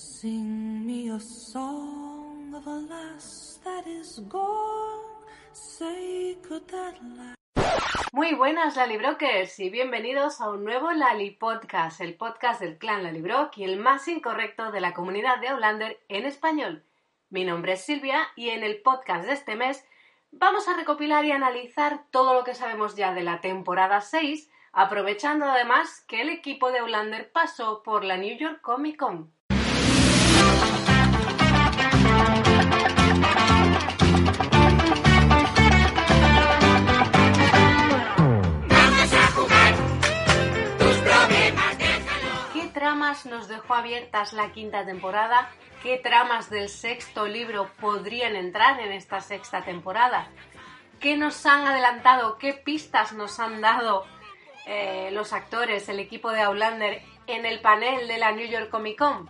Sing me a song of a lass that is gone. Muy buenas Lalibrokers y bienvenidos a un nuevo Lali Podcast, el podcast del clan Lalibrock y el más incorrecto de la comunidad de Outlander en español. Mi nombre es Silvia y en el podcast de este mes vamos a recopilar y analizar todo lo que sabemos ya de la temporada 6, aprovechando además que el equipo de Outlander pasó por la New York Comic Con. Tramas nos dejó abiertas la quinta temporada? ¿Qué tramas del sexto libro podrían entrar en esta sexta temporada? ¿Qué nos han adelantado? ¿Qué pistas nos han dado eh, los actores, el equipo de Outlander en el panel de la New York Comic Con?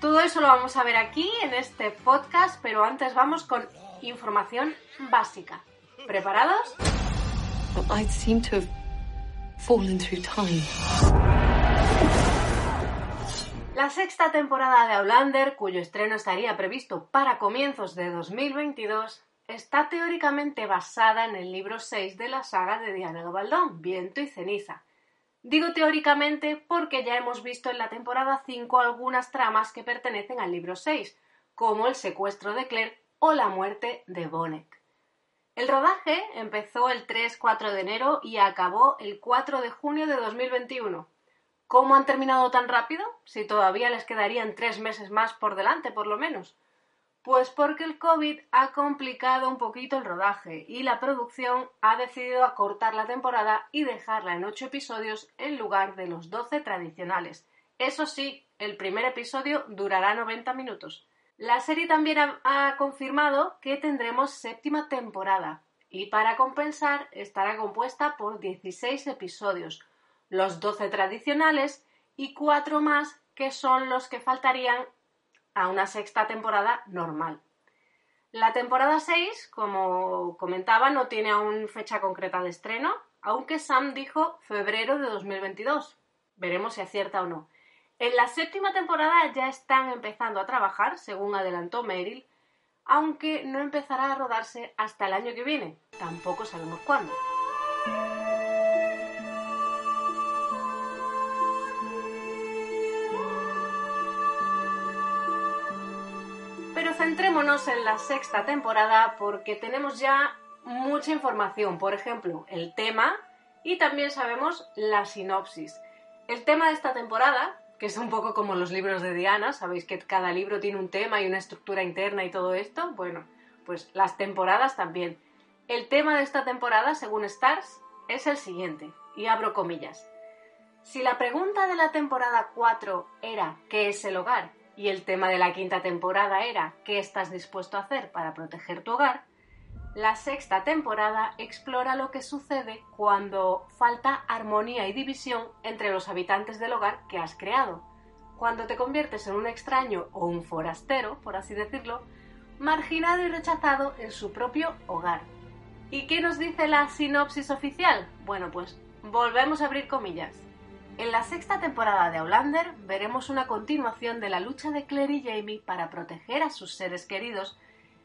Todo eso lo vamos a ver aquí en este podcast, pero antes vamos con información básica. ¿Preparados? I seem to have fallen through time. La sexta temporada de Outlander, cuyo estreno estaría previsto para comienzos de 2022, está teóricamente basada en el libro 6 de la saga de Diana Gabaldón, Viento y Ceniza. Digo teóricamente porque ya hemos visto en la temporada 5 algunas tramas que pertenecen al libro 6, como el secuestro de Claire o la muerte de Bonnet. El rodaje empezó el 3-4 de enero y acabó el 4 de junio de 2021. ¿Cómo han terminado tan rápido? Si todavía les quedarían tres meses más por delante, por lo menos. Pues porque el COVID ha complicado un poquito el rodaje y la producción ha decidido acortar la temporada y dejarla en ocho episodios en lugar de los 12 tradicionales. Eso sí, el primer episodio durará 90 minutos. La serie también ha, ha confirmado que tendremos séptima temporada y para compensar estará compuesta por 16 episodios, los 12 tradicionales y cuatro más que son los que faltarían a una sexta temporada normal. La temporada 6, como comentaba, no tiene aún fecha concreta de estreno, aunque Sam dijo febrero de 2022. Veremos si acierta o no. En la séptima temporada ya están empezando a trabajar, según adelantó Meryl, aunque no empezará a rodarse hasta el año que viene. Tampoco sabemos cuándo. Centrémonos en la sexta temporada porque tenemos ya mucha información. Por ejemplo, el tema y también sabemos la sinopsis. El tema de esta temporada, que es un poco como los libros de Diana, sabéis que cada libro tiene un tema y una estructura interna y todo esto. Bueno, pues las temporadas también. El tema de esta temporada, según Stars, es el siguiente, y abro comillas. Si la pregunta de la temporada 4 era ¿qué es el hogar? Y el tema de la quinta temporada era ¿qué estás dispuesto a hacer para proteger tu hogar? La sexta temporada explora lo que sucede cuando falta armonía y división entre los habitantes del hogar que has creado. Cuando te conviertes en un extraño o un forastero, por así decirlo, marginado y rechazado en su propio hogar. ¿Y qué nos dice la sinopsis oficial? Bueno, pues volvemos a abrir comillas. En la sexta temporada de Outlander veremos una continuación de la lucha de Claire y Jamie para proteger a sus seres queridos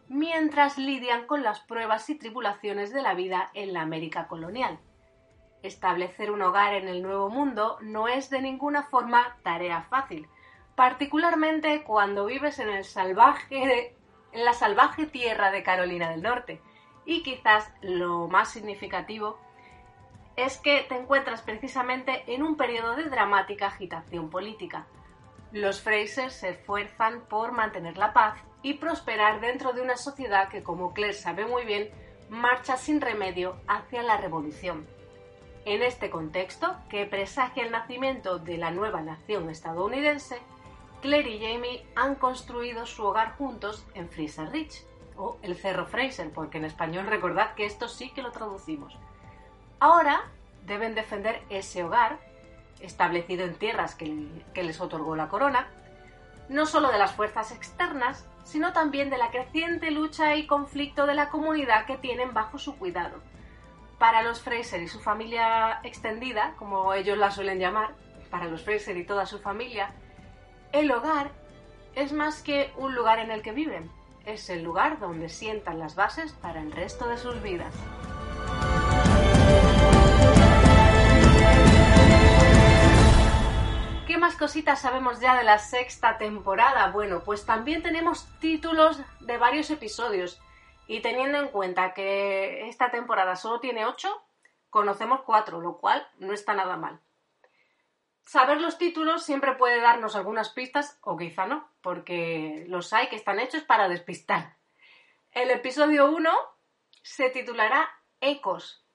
mientras lidian con las pruebas y tribulaciones de la vida en la América colonial. Establecer un hogar en el Nuevo Mundo no es de ninguna forma tarea fácil, particularmente cuando vives en el salvaje en la salvaje tierra de Carolina del Norte. Y quizás lo más significativo es que te encuentras precisamente en un periodo de dramática agitación política. Los Frasers se esfuerzan por mantener la paz y prosperar dentro de una sociedad que, como Claire sabe muy bien, marcha sin remedio hacia la revolución. En este contexto, que presagia el nacimiento de la nueva nación estadounidense, Claire y Jamie han construido su hogar juntos en Fraser Ridge, o el Cerro Fraser, porque en español recordad que esto sí que lo traducimos. Ahora deben defender ese hogar, establecido en tierras que, les otorgó la corona, no solo de las fuerzas externas, sino también de la creciente lucha y conflicto de la comunidad que tienen bajo su cuidado. Para los Fraser y su familia extendida, como ellos la suelen llamar, para los Fraser y toda su familia, el hogar es más que un lugar en el que viven, es el lugar donde sientan las bases para el resto de sus vidas. Más cositas sabemos ya de la sexta temporada? Bueno, pues también tenemos títulos de varios episodios. Y teniendo en cuenta que esta temporada solo tiene ocho, conocemos cuatro, lo cual no está nada mal. Saber los títulos siempre puede darnos algunas pistas, o quizá no, porque los hay que están hechos para despistar. El episodio 1 se titulará Ecos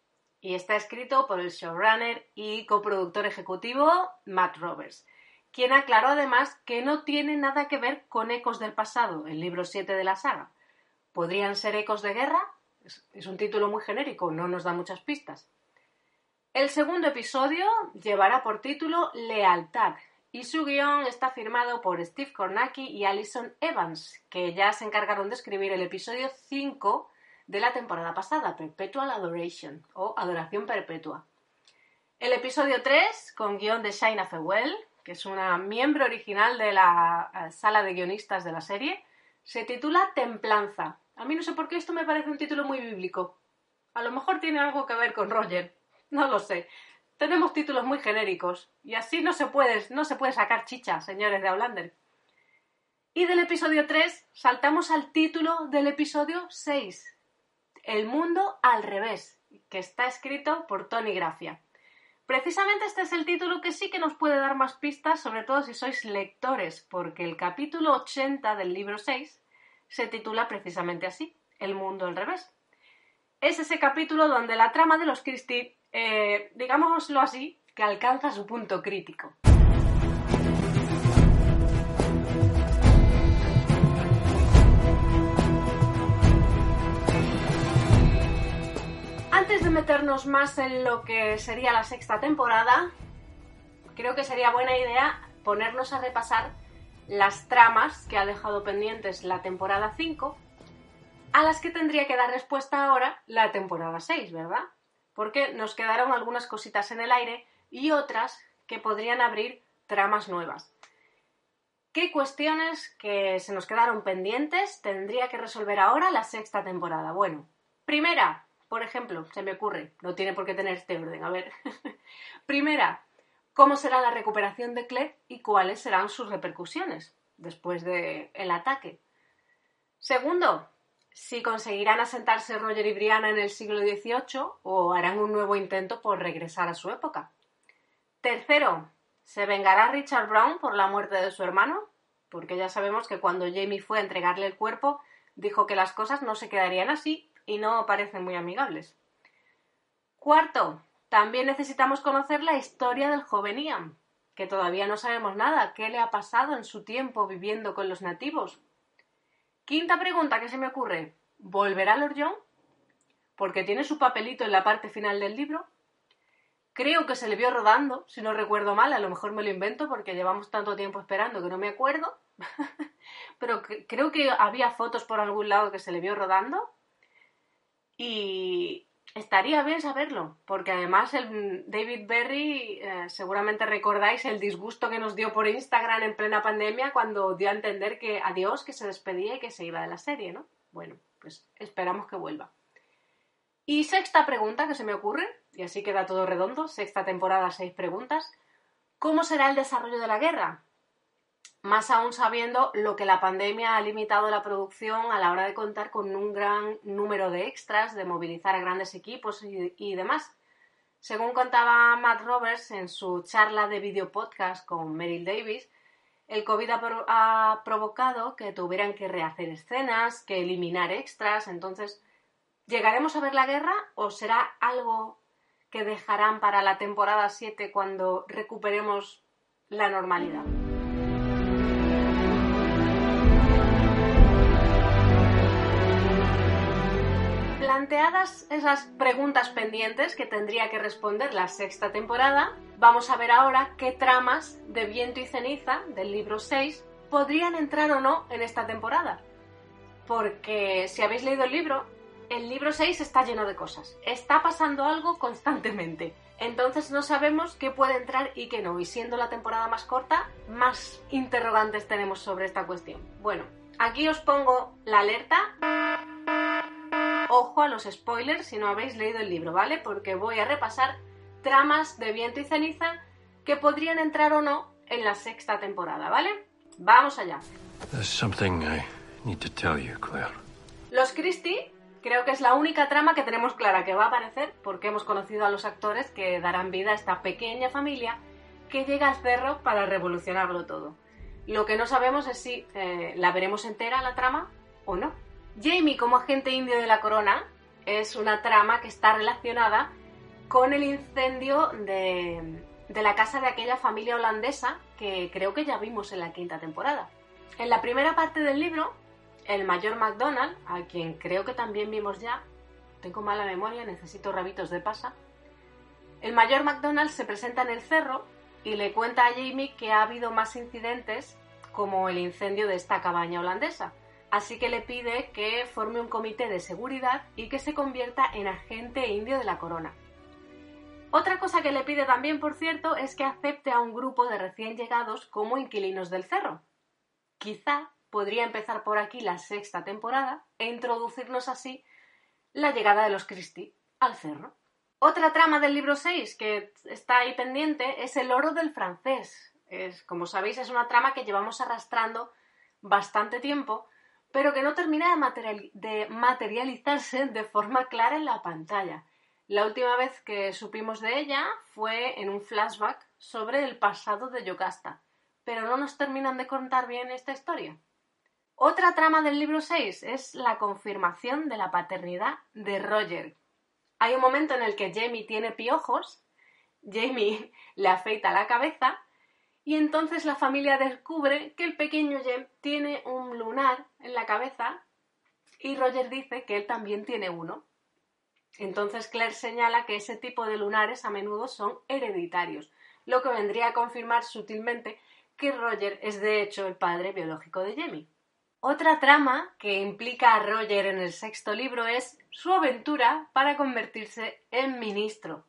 y está escrito por el showrunner y coproductor ejecutivo Matt Roberts, quien aclaró además que no tiene nada que ver con Ecos del pasado, el libro 7 de la saga. ¿Podrían ser Ecos de guerra? Es un título muy genérico, no nos da muchas pistas. El segundo episodio llevará por título Lealtad y su guion está firmado por Steve Kornacki y Alison Evans, que ya se encargaron de escribir el episodio 5 de la temporada pasada, Perpetual Adoration o Adoración Perpetua. El episodio 3, con guion de Shaina Fewell, que es una miembro original de la eh, sala de guionistas de la serie, se titula Templanza. A mí no sé por qué esto me parece un título muy bíblico. A lo mejor tiene algo que ver con Roger. No lo sé. Tenemos títulos muy genéricos y así no se puede, no se puede sacar chicha, señores de Outlander. Y del episodio 3 saltamos al título del episodio 6, el mundo al revés, que está escrito por Tony Gracia. Precisamente este es el título que sí que nos puede dar más pistas, sobre todo si sois lectores, porque el capítulo 80 del libro 6 se titula precisamente así, El mundo al revés. Es ese capítulo donde la trama de los Christie, eh, digámoslo así, que alcanza su punto crítico. Meternos más en lo que sería la sexta temporada, creo que sería buena idea ponernos a repasar las tramas que ha dejado pendientes la temporada 5, a las que tendría que dar respuesta ahora la temporada 6, ¿verdad? Porque nos quedaron algunas cositas en el aire y otras que podrían abrir tramas nuevas. ¿Qué cuestiones que se nos quedaron pendientes tendría que resolver ahora la sexta temporada? Bueno, primera, por ejemplo, se me ocurre, no tiene por qué tener este orden, a ver. Primera, ¿cómo será la recuperación de Claire y cuáles serán sus repercusiones después del el ataque? Segundo, si conseguirán asentarse Roger y Brianna en el siglo XVIII o harán un nuevo intento por regresar a su época. Tercero, ¿se vengará Richard Brown por la muerte de su hermano? Porque ya sabemos que cuando Jamie fue a entregarle el cuerpo, dijo que las cosas no se quedarían así y no parecen muy amigables. Cuarto, también necesitamos conocer la historia del joven Ian, que todavía no sabemos nada, qué le ha pasado en su tiempo viviendo con los nativos. Quinta pregunta que se me ocurre, ¿volverá Lord John? Porque tiene su papelito en la parte final del libro. Creo que se le vio rodando, si no recuerdo mal, a lo mejor me lo invento porque llevamos tanto tiempo esperando que no me acuerdo. Pero creo que había fotos por algún lado que se le vio rodando. Y estaría bien saberlo, porque además el David Berry, eh, seguramente recordáis el disgusto que nos dio por Instagram en plena pandemia cuando dio a entender que adiós, que se despedía y que se iba de la serie, ¿no? Bueno, pues esperamos que vuelva. Y sexta pregunta que se me ocurre, y así queda todo redondo, sexta temporada, seis preguntas. ¿Cómo será el desarrollo de la guerra? Más aún sabiendo lo que la pandemia ha limitado la producción a la hora de contar con un gran número de extras, de movilizar a grandes equipos y, demás. Según contaba Matt Roberts en su charla de video podcast con Meryl Davis, el COVID ha, provocado que tuvieran que rehacer escenas, que eliminar extras, entonces, ¿llegaremos a ver la guerra o será algo que dejarán para la temporada 7 cuando recuperemos la normalidad? Planteadas esas preguntas pendientes que tendría que responder la sexta temporada, vamos a ver ahora qué tramas de viento y ceniza del libro 6 podrían entrar o no en esta temporada. Porque si habéis leído el libro, el libro 6 está lleno de cosas. Está pasando algo constantemente. Entonces no sabemos qué puede entrar y qué no. Y siendo la temporada más corta, más interrogantes tenemos sobre esta cuestión. Bueno, aquí os pongo la alerta. Ojo a los spoilers si no habéis leído el libro, ¿vale? Porque voy a repasar tramas de viento y ceniza que podrían entrar o no en la sexta temporada, ¿vale? Vamos allá. Los Christie creo que es la única trama que tenemos clara que va a aparecer porque hemos conocido a los actores que darán vida a esta pequeña familia que llega al cerro para revolucionarlo todo. Lo que no sabemos es si eh, la veremos entera la trama o no. Jamie como agente indio de la corona es una trama que está relacionada con el incendio de, la casa de aquella familia holandesa que creo que ya vimos en la quinta temporada. En la primera parte del libro el mayor McDonald, a quien creo que también vimos ya, tengo mala memoria, necesito rabitos de pasa. El mayor McDonald se presenta en el cerro y le cuenta a Jamie que ha habido más incidentes como el incendio de esta cabaña holandesa. Así que le pide que forme un comité de seguridad y que se convierta en agente indio de la corona. Otra cosa que le pide también, por cierto, es que acepte a un grupo de recién llegados como inquilinos del cerro. Quizá podría empezar por aquí la sexta temporada e introducirnos así la llegada de los Christie al cerro. Otra trama del libro 6 que está ahí pendiente es el oro del francés. Es, como sabéis, es una trama que llevamos arrastrando bastante tiempo, pero que no termina de, materializarse de forma clara en la pantalla. La última vez que supimos de ella fue en un flashback sobre el pasado de Yocasta, pero no nos terminan de contar bien esta historia. Otra trama del libro 6 es la confirmación de la paternidad de Roger. Hay un momento en el que Jamie tiene piojos, Jamie le afeita la cabeza y entonces la familia descubre que el pequeño Jem tiene un lunar en la cabeza y Roger dice que él también tiene uno. Entonces Claire señala que ese tipo de lunares a menudo son hereditarios, lo que vendría a confirmar sutilmente que Roger es de hecho el padre biológico de Jamie. Otra trama que implica a Roger en el sexto libro es su aventura para convertirse en ministro.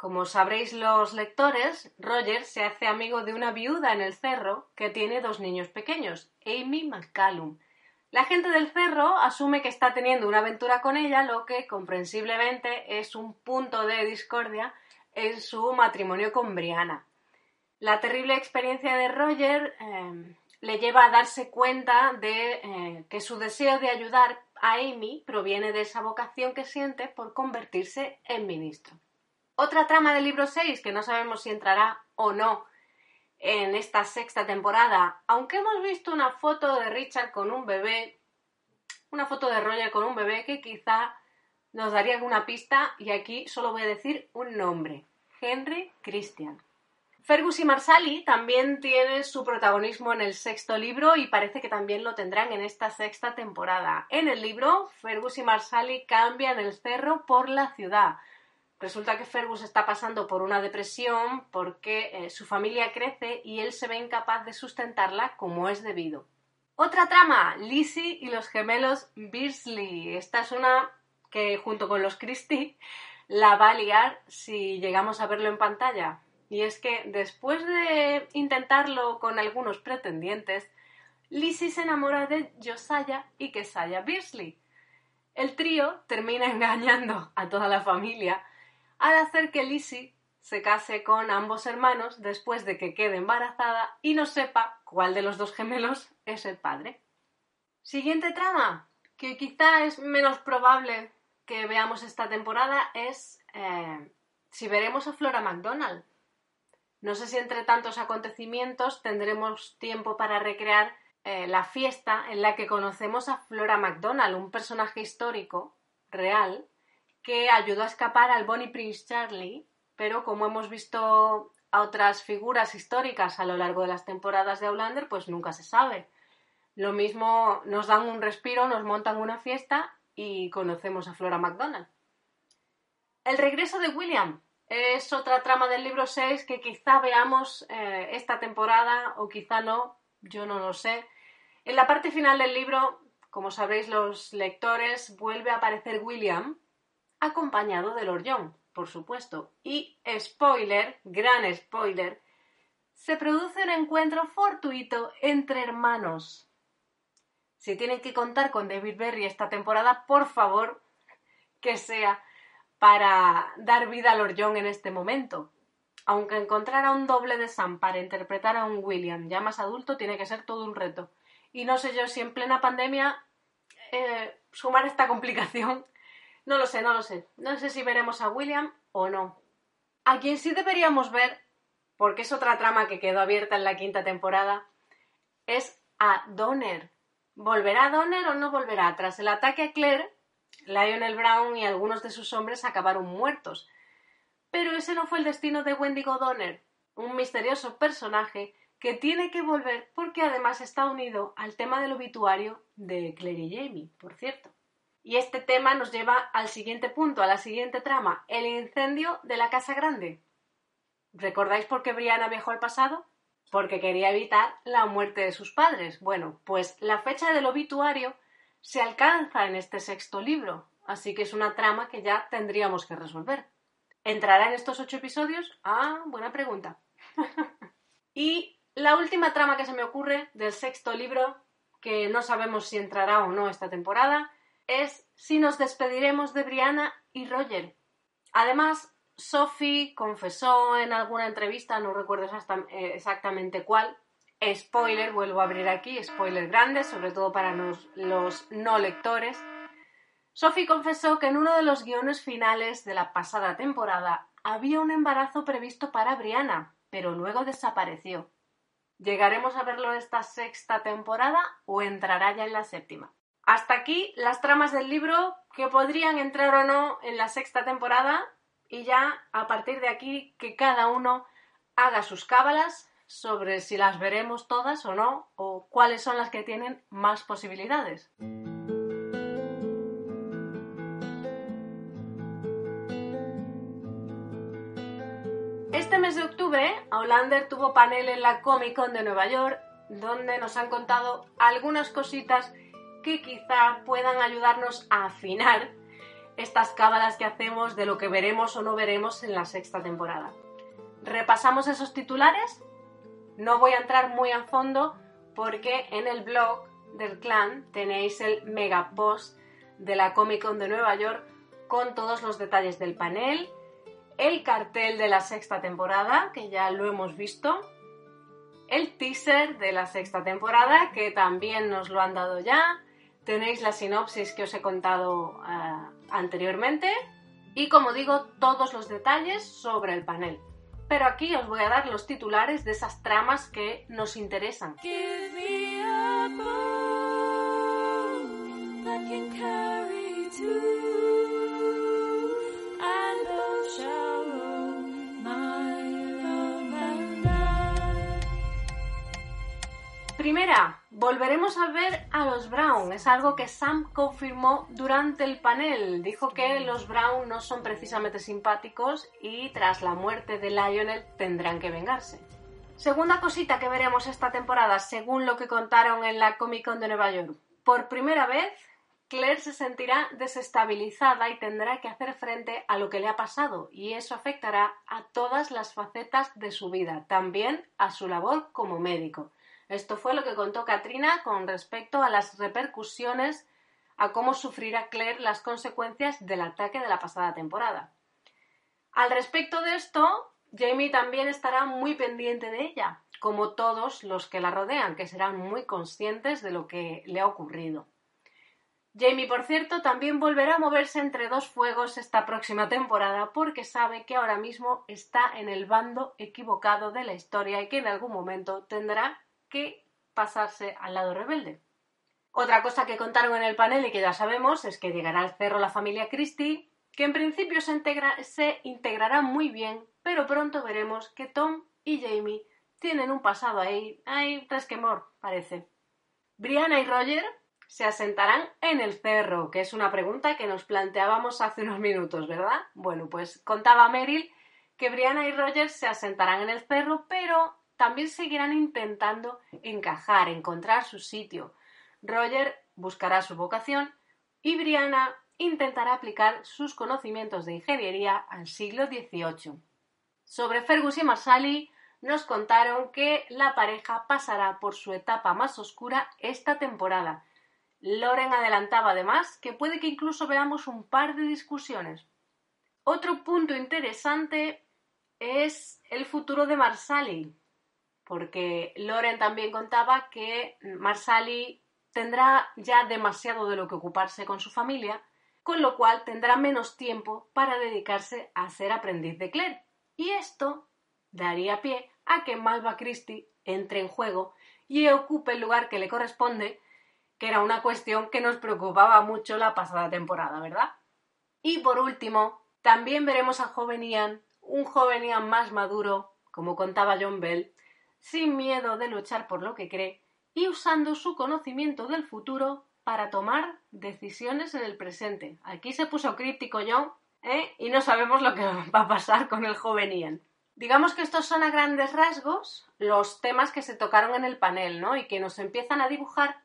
Como sabréis los lectores, Roger se hace amigo de una viuda en el cerro que tiene dos niños pequeños, Amy McCallum. La gente del cerro asume que está teniendo una aventura con ella, lo que comprensiblemente es un punto de discordia en su matrimonio con Brianna. La terrible experiencia de Roger eh, le lleva a darse cuenta de eh, que su deseo de ayudar a Amy proviene de esa vocación que siente por convertirse en ministro. Otra trama del libro 6, que no sabemos si entrará o no en esta sexta temporada, aunque hemos visto una foto de Richard con un bebé, una foto de Roger con un bebé que quizá nos daría alguna pista y aquí solo voy a decir un nombre, Henry Christian. Fergus y Marsali también tienen su protagonismo en el sexto libro y parece que también lo tendrán en esta sexta temporada. En el libro, Fergus y Marsali cambian el cerro por la ciudad. Resulta que Fergus está pasando por una depresión porque eh, su familia crece y él se ve incapaz de sustentarla como es debido. Otra trama, Lizzie y los gemelos Beasley. Esta es una que junto con los Christie la va a liar si llegamos a verlo en pantalla. Y es que después de intentarlo con algunos pretendientes, Lizzie se enamora de Josiah y Keziah Beasley. El trío termina engañando a toda la familia al hacer que Lizzie se case con ambos hermanos después de que quede embarazada y no sepa cuál de los dos gemelos es el padre. Siguiente trama, que quizá es menos probable que veamos esta temporada, es eh, si veremos a Flora McDonald. No sé si entre tantos acontecimientos tendremos tiempo para recrear eh, la fiesta en la que conocemos a Flora MacDonald, un personaje histórico real que ayudó a escapar al Bonnie Prince Charlie, pero como hemos visto a otras figuras históricas a lo largo de las temporadas de Outlander, pues nunca se sabe. Lo mismo nos dan un respiro, nos montan una fiesta y conocemos a Flora MacDonald. El regreso de William, es otra trama del libro 6 que quizá veamos eh, esta temporada o quizá no, yo no lo sé. En la parte final del libro, como sabréis los lectores, vuelve a aparecer William acompañado de Lord John. por supuesto. Y spoiler, gran spoiler, se produce un encuentro fortuito entre hermanos. Si tienen que contar con David Berry esta temporada, por favor, que sea para dar vida a Lord John en este momento. Aunque encontrar a un doble de Sam para interpretar a un William ya más adulto tiene que ser todo un reto. Y no sé yo si en plena pandemia eh, sumar esta complicación. No lo sé, no lo sé. No sé si veremos a William o no. A quien sí deberíamos ver, porque es otra trama que quedó abierta en la quinta temporada, es a Donner. ¿Volverá Donner o no volverá? Tras el ataque a Claire, Lionel Brown y algunos de sus hombres acabaron muertos. Pero ese no fue el destino de Wendigo Donner, un misterioso personaje que tiene que volver porque además está unido al tema del obituario de Claire y Jamie, por cierto. Y este tema nos lleva al siguiente punto, a la siguiente trama, el incendio de la Casa Grande. ¿Recordáis por qué Brianna viajó al pasado? Porque quería evitar la muerte de sus padres. Bueno, pues la fecha del obituario se alcanza en este sexto libro, así que es una trama que ya tendríamos que resolver. ¿Entrará en estos ocho episodios? Ah, buena pregunta. y la última trama que se me ocurre del sexto libro, que no sabemos si entrará o no esta temporada, es si nos despediremos de Brianna y Roger. Además, Sophie confesó en alguna entrevista, no recuerdo eh, exactamente cuál, spoiler, vuelvo a abrir aquí, spoiler grande, sobre todo para los, no lectores. Sophie confesó que en uno de los guiones finales de la pasada temporada había un embarazo previsto para Brianna, pero luego desapareció. ¿Llegaremos a verlo esta sexta temporada o entrará ya en la séptima? Hasta aquí las tramas del libro que podrían entrar o no en la sexta temporada y ya a partir de aquí que cada uno haga sus cábalas sobre si las veremos todas o no o cuáles son las que tienen más posibilidades. Este mes de octubre, Outlander tuvo panel en la Comic Con de Nueva York, donde nos han contado algunas cositas que quizá puedan ayudarnos a afinar estas cábalas que hacemos de lo que veremos o no veremos en la sexta temporada. Repasamos esos titulares. No voy a entrar muy a fondo porque en el blog del clan tenéis el mega post de la Comic Con de Nueva York con todos los detalles del panel, el cartel de la sexta temporada, que ya lo hemos visto, el teaser de la sexta temporada, que también nos lo han dado ya, tenéis la sinopsis que os he contado eh, anteriormente y, como digo, todos los detalles sobre el panel. Pero aquí os voy a dar los titulares de esas tramas que nos interesan. Primera, volveremos a ver a los Brown. Es algo que Sam confirmó durante el panel. Dijo que los Brown no son precisamente simpáticos y tras la muerte de Lionel tendrán que vengarse. Segunda cosita que veremos esta temporada, según lo que contaron en la Comic Con de Nueva York. Por primera vez, Claire se sentirá desestabilizada y tendrá que hacer frente a lo que le ha pasado, y eso afectará a todas las facetas de su vida, también a su labor como médico. Esto fue lo que contó Katrina con respecto a las repercusiones a cómo sufrirá Claire las consecuencias del ataque de la pasada temporada. Al respecto de esto, Jamie también estará muy pendiente de ella, como todos los que la rodean, que serán muy conscientes de lo que le ha ocurrido. Jamie, por cierto, también volverá a moverse entre dos fuegos esta próxima temporada porque sabe que ahora mismo está en el bando equivocado de la historia y que en algún momento tendrá que pasarse al lado rebelde. Otra cosa que contaron en el panel y que ya sabemos es que llegará al cerro la familia Christie, que en principio se, integrará muy bien, pero pronto veremos que Tom y Jamie tienen un pasado ahí, hay resquemor, parece. Brianna y Roger se asentarán en el cerro, que es una pregunta que nos planteábamos hace unos minutos, ¿verdad? Bueno, pues contaba Meryl que Brianna y Roger se asentarán en el cerro, pero también seguirán intentando encajar, encontrar su sitio. Roger buscará su vocación y Brianna intentará aplicar sus conocimientos de ingeniería al siglo XVIII. Sobre Fergus y Marsali nos contaron que la pareja pasará por su etapa más oscura esta temporada. Loren adelantaba además que puede que incluso veamos un par de discusiones. Otro punto interesante es el futuro de Marsali, porque Loren también contaba que Marsali tendrá ya demasiado de lo que ocuparse con su familia, con lo cual tendrá menos tiempo para dedicarse a ser aprendiz de Claire. Y esto daría pie a que Malva Christie entre en juego y ocupe el lugar que le corresponde, que era una cuestión que nos preocupaba mucho la pasada temporada, ¿verdad? Y por último, también veremos a joven Ian, un joven Ian más maduro, como contaba John Bell, sin miedo de luchar por lo que cree y usando su conocimiento del futuro para tomar decisiones en el presente. Aquí se puso críptico John, ¿eh? y no sabemos lo que va a pasar con el joven Ian. Digamos que estos son a grandes rasgos los temas que se tocaron en el panel, ¿no? Y que nos empiezan a dibujar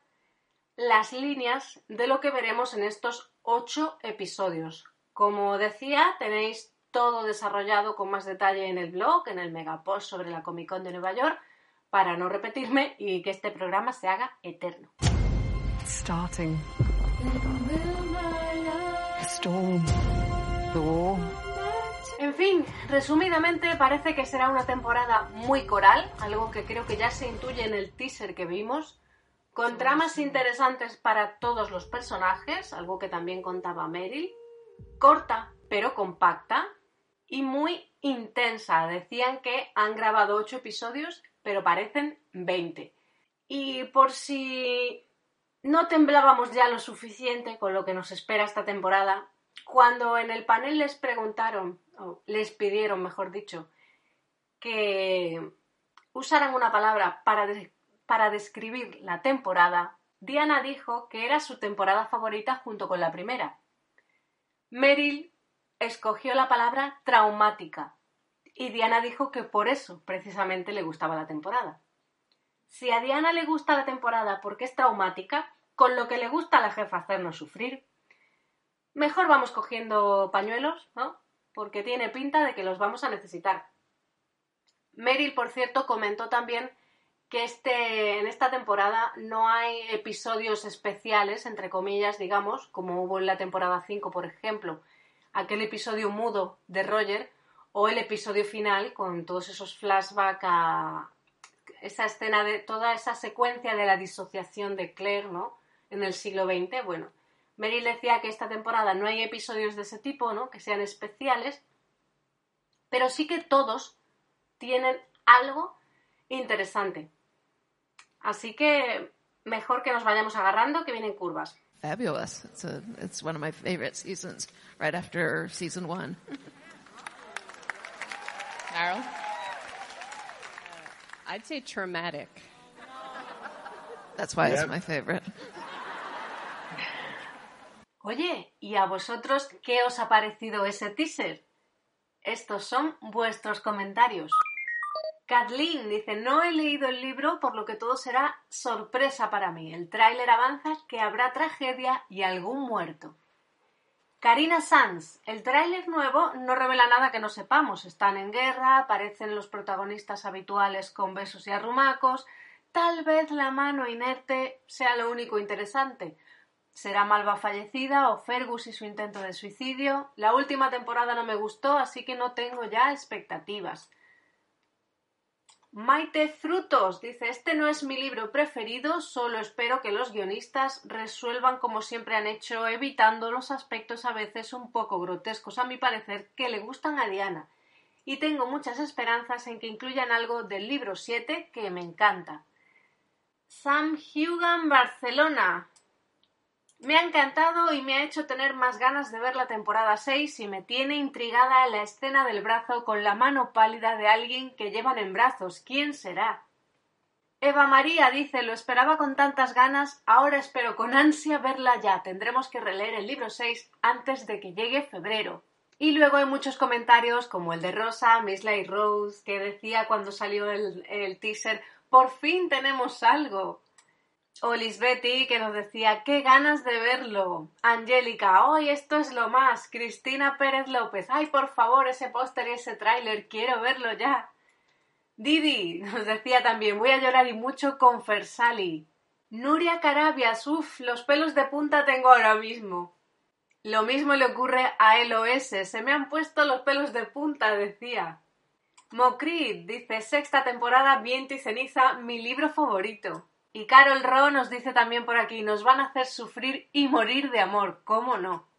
las líneas de lo que veremos en estos ocho episodios. Como decía, tenéis todo desarrollado con más detalle en el blog, en el megapost sobre la Comic Con de Nueva York, para no repetirme y que este programa se haga eterno. Starting. storm. En fin, resumidamente parece que será una temporada muy coral, algo que creo que ya se intuye en el teaser que vimos, con tramas interesantes para todos los personajes, algo que también contaba Meryl, corta pero compacta y muy intensa. Decían que han grabado ocho episodios, pero parecen 20. Y por si no temblábamos ya lo suficiente con lo que nos espera esta temporada, cuando en el panel les preguntaron, o les pidieron, mejor dicho, que usaran una palabra para, para describir la temporada, Diana dijo que era su temporada favorita junto con la primera. Meryl escogió la palabra traumática y Diana dijo que por eso precisamente le gustaba la temporada. Si a Diana le gusta la temporada porque es traumática, con lo que le gusta a la jefa hacernos sufrir, mejor vamos cogiendo pañuelos, ¿no? Porque tiene pinta de que los vamos a necesitar. Meryl, por cierto, comentó también que este, en esta temporada no hay episodios especiales, entre comillas, digamos, como hubo en la temporada 5, por ejemplo, aquel episodio mudo de Roger o el episodio final con todos esos flashbacks a esa escena de toda esa secuencia de la disociación de Claire, ¿no? En el siglo XX, bueno, Meryl decía que esta temporada no hay episodios de ese tipo, ¿no? Que sean especiales, pero sí que todos tienen algo interesante. Así que mejor que nos vayamos agarrando, que vienen curvas. Fabulous. It's, a, it's one of my favorite seasons, right after season one. Carol? Uh, I'd say traumatic. That's why it's my favorite. Oye, ¿y a vosotros qué os ha parecido ese teaser? Estos son vuestros comentarios. Kathleen dice, no he leído el libro, por lo que todo será sorpresa para mí. El tráiler avanza que habrá tragedia y algún muerto. Karina Sanz, el tráiler nuevo no revela nada que no sepamos. Están en guerra, aparecen los protagonistas habituales con besos y arrumacos. Tal vez la mano inerte sea lo único interesante. ¿Será Malva fallecida o Fergus y su intento de suicidio? La última temporada no me gustó, así que no tengo ya expectativas. Maite Frutos dice, este no es mi libro preferido, solo espero que los guionistas resuelvan como siempre han hecho, evitando los aspectos a veces un poco grotescos, a mi parecer, que le gustan a Diana. Y tengo muchas esperanzas en que incluyan algo del libro 7 que me encanta. Sam Hugan Barcelona. Me ha encantado y me ha hecho tener más ganas de ver la temporada 6 y me tiene intrigada la escena del brazo con la mano pálida de alguien que llevan en brazos. ¿Quién será? Eva María dice, lo esperaba con tantas ganas, ahora espero con ansia verla ya. Tendremos que releer el libro 6 antes de que llegue febrero. Y luego hay muchos comentarios como el de Rosa, Miss Lay Rose, que decía cuando salió el, el teaser, por fin tenemos algo. O Lisbeti que nos decía, qué ganas de verlo. Angélica, hoy esto es lo más. Cristina Pérez López, ay por favor, ese póster y ese tráiler, quiero verlo ya. Didi nos decía también, voy a llorar y mucho con Fersali. Nuria Carabias, uff, los pelos de punta tengo ahora mismo. Lo mismo le ocurre a LOS, se me han puesto los pelos de punta, decía. Mocrit dice, sexta temporada, viento y ceniza, mi libro favorito. Y Carol Ro nos dice también por aquí, nos van a hacer sufrir y morir de amor, ¿cómo no?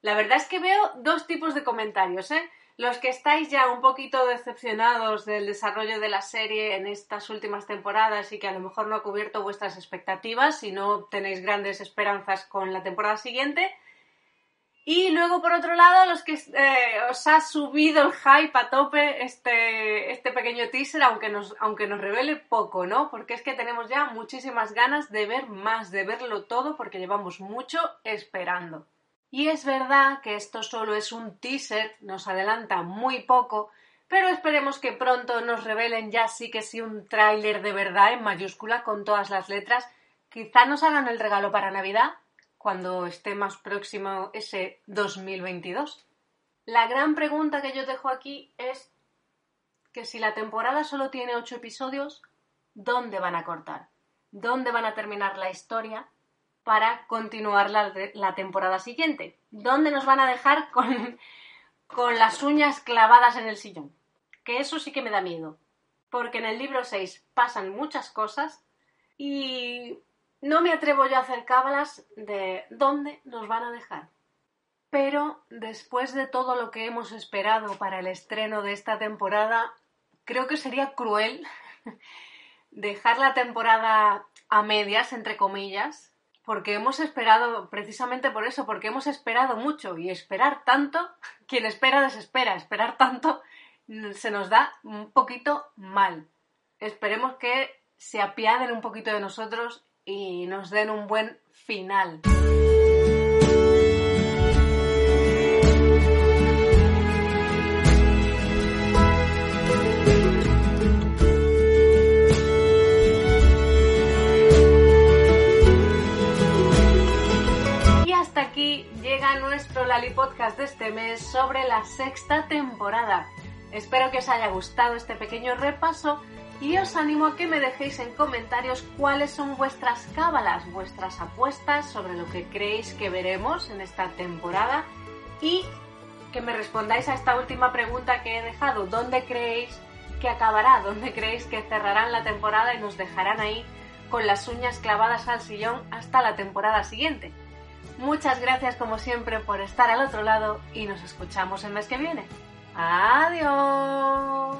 La verdad es que veo dos tipos de comentarios, ¿eh? Los que estáis ya un poquito decepcionados del desarrollo de la serie en estas últimas temporadas y que a lo mejor no ha cubierto vuestras expectativas y no tenéis grandes esperanzas con la temporada siguiente. Y luego, por otro lado, los que eh, os ha subido el hype a tope este, este pequeño teaser, aunque nos, aunque nos revele poco, ¿no? Porque es que tenemos ya muchísimas ganas de ver más, de verlo todo, porque llevamos mucho esperando. Y es verdad que esto solo es un teaser, nos adelanta muy poco, pero esperemos que pronto nos revelen ya sí que sí un tráiler de verdad en mayúscula con todas las letras. Quizá nos hagan el regalo para Navidad, cuando esté más próximo ese 2022. La gran pregunta que yo dejo aquí es que si la temporada solo tiene ocho episodios, ¿dónde van a cortar? ¿Dónde van a terminar la historia? para continuar la, la, temporada siguiente. ¿Dónde nos van a dejar con, con las uñas clavadas en el sillón? Que eso sí que me da miedo. Porque en el libro 6 pasan muchas cosas y no me atrevo yo a hacer cábalas de dónde nos van a dejar. Pero después de todo lo que hemos esperado para el estreno de esta temporada, creo que sería cruel dejar la temporada a medias, entre comillas, porque hemos esperado, precisamente por eso, porque hemos esperado mucho y esperar tanto, quien espera desespera, esperar tanto se nos da un poquito mal. Esperemos que se apiaden un poquito de nosotros y nos den un buen final. aquí llega nuestro Lali Podcast de este mes sobre la sexta temporada. Espero que os haya gustado este pequeño repaso y os animo a que me dejéis en comentarios cuáles son vuestras cábalas, vuestras apuestas sobre lo que creéis que veremos en esta temporada y que me respondáis a esta última pregunta que he dejado. ¿Dónde creéis que acabará? ¿Dónde creéis que cerrarán la temporada y nos dejarán ahí con las uñas clavadas al sillón hasta la temporada siguiente? Muchas gracias como siempre por estar al otro lado y nos escuchamos el mes que viene. Adiós.